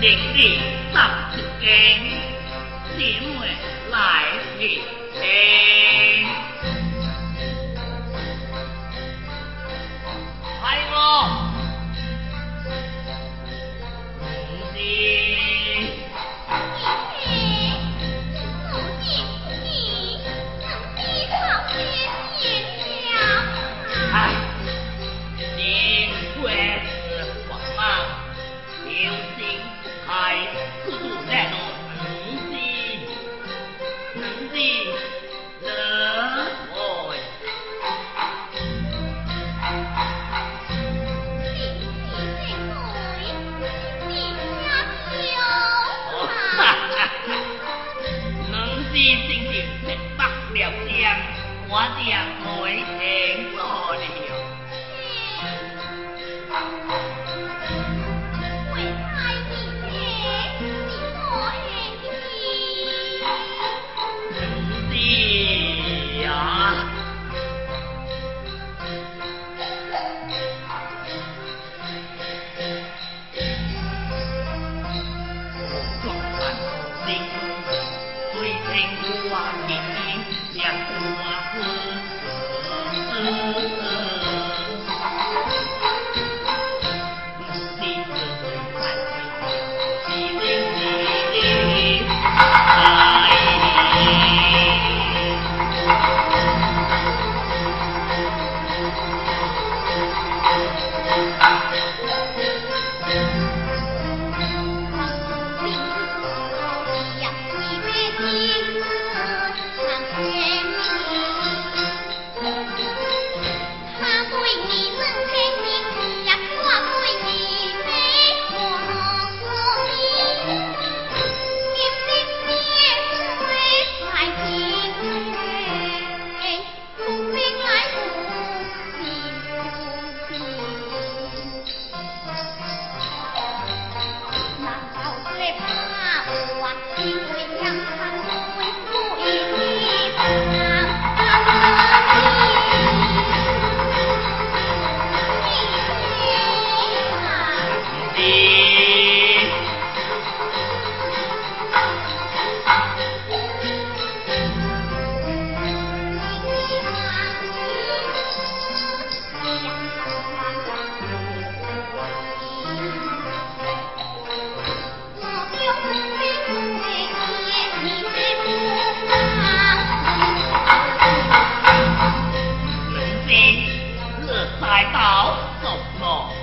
令你上出京，姊妹来去听。还我，能是心情明白了将，我将会听我了。我言，两我 No. Law.